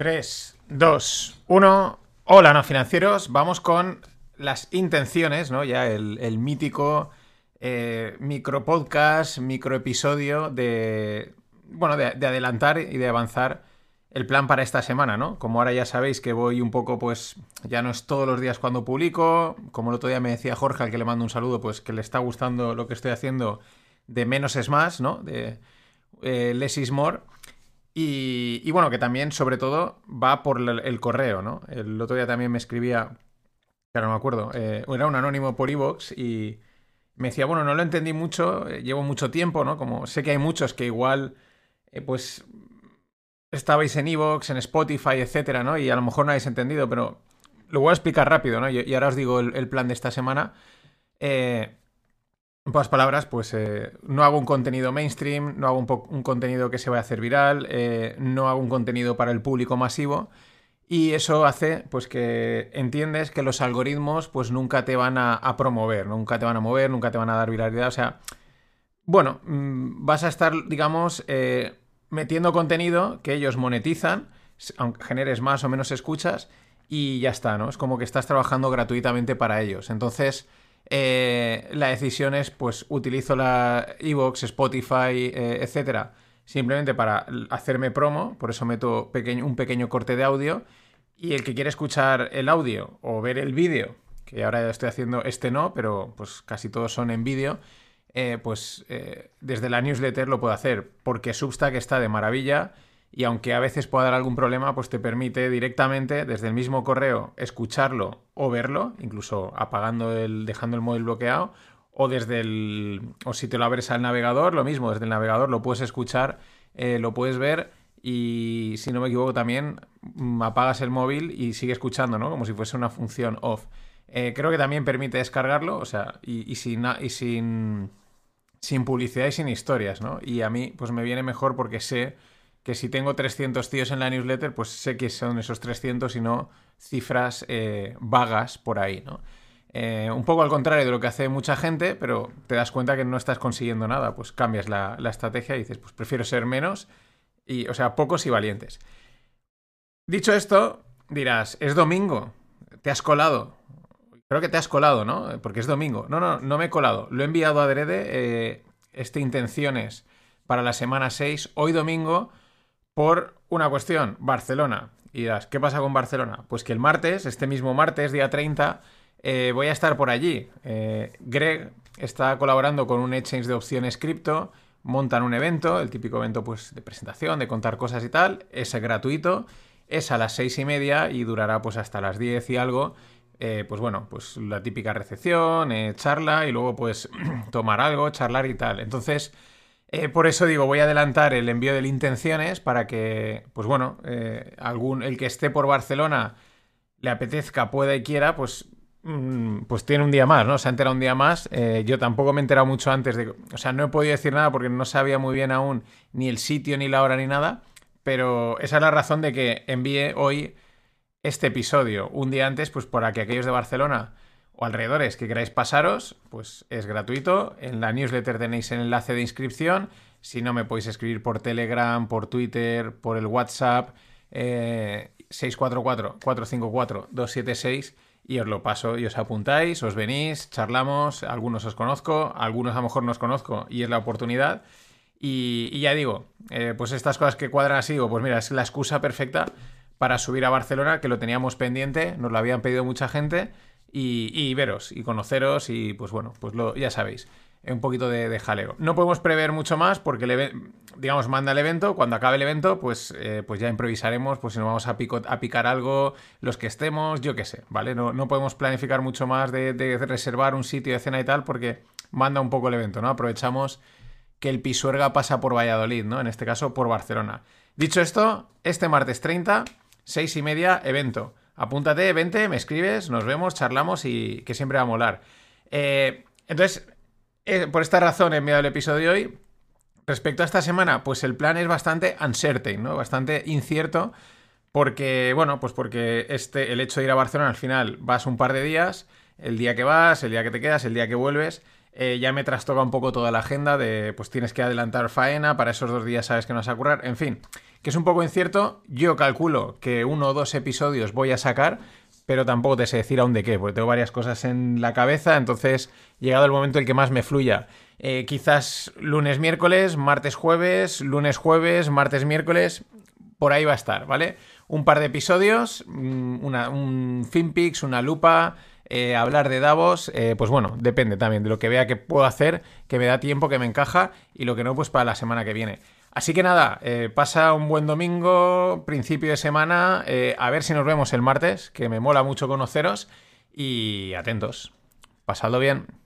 3, 2, 1. Hola, no financieros. Vamos con las intenciones, ¿no? Ya el, el mítico eh, micro podcast, micro episodio de. Bueno, de, de adelantar y de avanzar el plan para esta semana, ¿no? Como ahora ya sabéis que voy un poco, pues, ya no es todos los días cuando publico, como el otro día me decía Jorge, al que le mando un saludo, pues que le está gustando lo que estoy haciendo de menos es más, ¿no? De eh, less is more. Y, bueno, que también, sobre todo, va por el, correo, ¿no? El otro día también me escribía, claro, no me acuerdo, eh, era un anónimo por iVoox y me decía, bueno, no lo entendí mucho, eh, llevo mucho tiempo, ¿no? Como sé que hay muchos que igual, eh, pues, estabais en iVoox, en Spotify, etcétera, ¿no? Y a lo mejor no habéis entendido, pero lo voy a explicar rápido, ¿no? Y, y ahora os digo el, el, plan de esta semana. Eh, en pocas palabras, pues eh, no hago un contenido mainstream, no hago un, un contenido que se vaya a hacer viral, eh, no hago un contenido para el público masivo y eso hace pues que entiendes que los algoritmos pues nunca te van a, promover, nunca te van a mover, nunca te van a dar viralidad, o sea, bueno, mmm, vas a estar, digamos, eh, metiendo contenido que ellos monetizan, aunque generes más o menos escuchas y ya está, ¿no? Es como que estás trabajando gratuitamente para ellos. Entonces, eh, la decisión es, pues, utilizo la Evox, Spotify, eh, etcétera, simplemente para hacerme promo, por eso meto un pequeño corte de audio. Y el que quiere escuchar el audio o ver el vídeo, que ahora estoy haciendo este no, pero pues casi todos son en vídeo, eh, pues eh, desde la newsletter lo puedo hacer, porque Substack está de maravilla y aunque a veces pueda dar algún problema, pues te permite directamente desde el mismo correo escucharlo o verlo, incluso apagando el, dejando el móvil bloqueado, o desde el, o si te lo abres al navegador, lo mismo, desde el navegador lo puedes escuchar, eh, lo puedes ver y si no me equivoco también mm, apagas el móvil y sigue escuchando, ¿no? Como si fuese una función off. Eh, creo que también permite descargarlo, o sea, y, sin, y sin, sin publicidad y sin historias, ¿no? Y a mí, pues me viene mejor porque sé que si tengo 300 tíos en la newsletter, pues sé que son esos 300 y no cifras eh, vagas por ahí, ¿no? Eh, un poco al contrario de lo que hace mucha gente, pero te das cuenta que no estás consiguiendo nada, pues cambias la, la estrategia y dices, pues prefiero ser menos, y, o sea, pocos y valientes. Dicho esto, dirás, es domingo, te has colado. Creo que te has colado, ¿no? Porque es domingo. No, no, no me he colado. Lo he enviado a adrede, eh, este intenciones para la semana 6, hoy domingo, por una cuestión, Barcelona. Y dirás, ¿qué pasa con Barcelona? Pues que el martes, este mismo martes, día 30, eh, voy a estar por allí. Eh, Greg está colaborando con un exchange de opciones cripto, montan un evento, el típico evento pues, de presentación, de contar cosas y tal, es gratuito, es a las seis y media y durará pues hasta las 10 y algo. Eh, pues bueno, pues la típica recepción, charla y luego pues tomar algo, charlar y tal. Entonces, eh, por eso digo, voy a adelantar el envío de intenciones para que, pues bueno, eh, algún, el que esté por Barcelona le apetezca, pueda y quiera, pues mm, pues tiene un día más, ¿no? Se ha enterado un día más. Eh, yo tampoco me he enterado mucho antes de... O sea, no he podido decir nada porque no sabía muy bien aún ni el sitio, ni la hora, ni nada. Pero esa es la razón de que envíe hoy este episodio un día antes, pues para que aquellos de Barcelona o alrededores que queráis pasaros, pues es gratuito. En la newsletter tenéis el enlace de inscripción. Si no, me podéis escribir por Telegram, por Twitter, por el WhatsApp. Eh, 644-454-276 y os lo paso y os apuntáis, os venís, charlamos, algunos os conozco, algunos a lo mejor no os conozco y es la oportunidad. Y, ya digo, eh, pues estas cosas que cuadran así, pues mira, es la excusa perfecta para subir a Barcelona, que lo teníamos pendiente, nos lo habían pedido mucha gente, y, veros, y conoceros, y pues bueno, pues lo, ya sabéis un poquito de, jaleo. No podemos prever mucho más porque, le, digamos, manda el evento. Cuando acabe el evento, pues, eh, pues ya improvisaremos, pues si nos vamos a, picar algo, los que estemos, yo qué sé, ¿vale? No, no podemos planificar mucho más de, de, reservar un sitio de cena y tal porque manda un poco el evento, ¿no? Aprovechamos que el Pisuerga pasa por Valladolid, ¿no? En este caso, por Barcelona. Dicho esto, este martes 30, 6 y media, evento. Apúntate, vente, me escribes, nos vemos, charlamos y que siempre va a molar. Eh, entonces, eh, por esta razón he enviado el episodio de hoy. Respecto a esta semana, pues el plan es bastante uncertain, ¿no? Bastante incierto. Porque, bueno, pues porque este, el hecho de ir a Barcelona al final vas un par de días, el día que vas, el día que te quedas, el día que vuelves. Eh, ya me trastoca un poco toda la agenda de, pues tienes que adelantar faena, para esos dos días sabes que no vas a currar, en fin, que es un poco incierto. Yo calculo que uno o dos episodios voy a sacar, pero tampoco te sé decir aún de qué, porque tengo varias cosas en la cabeza, entonces llegado el momento en que más me fluya. Eh, quizás lunes, miércoles, martes, jueves, lunes, jueves, martes, miércoles, por ahí va a estar, ¿vale? Un par de episodios, mm, una, un FinPix, una lupa, eh, hablar de Davos, eh, pues bueno, depende también de lo que vea que puedo hacer, que me da tiempo, que me encaja y lo que no, pues para la semana que viene. Así que nada, eh, pasa un buen domingo, principio de semana, a ver si nos vemos el martes, que me mola mucho conoceros y atentos. Pasadlo bien.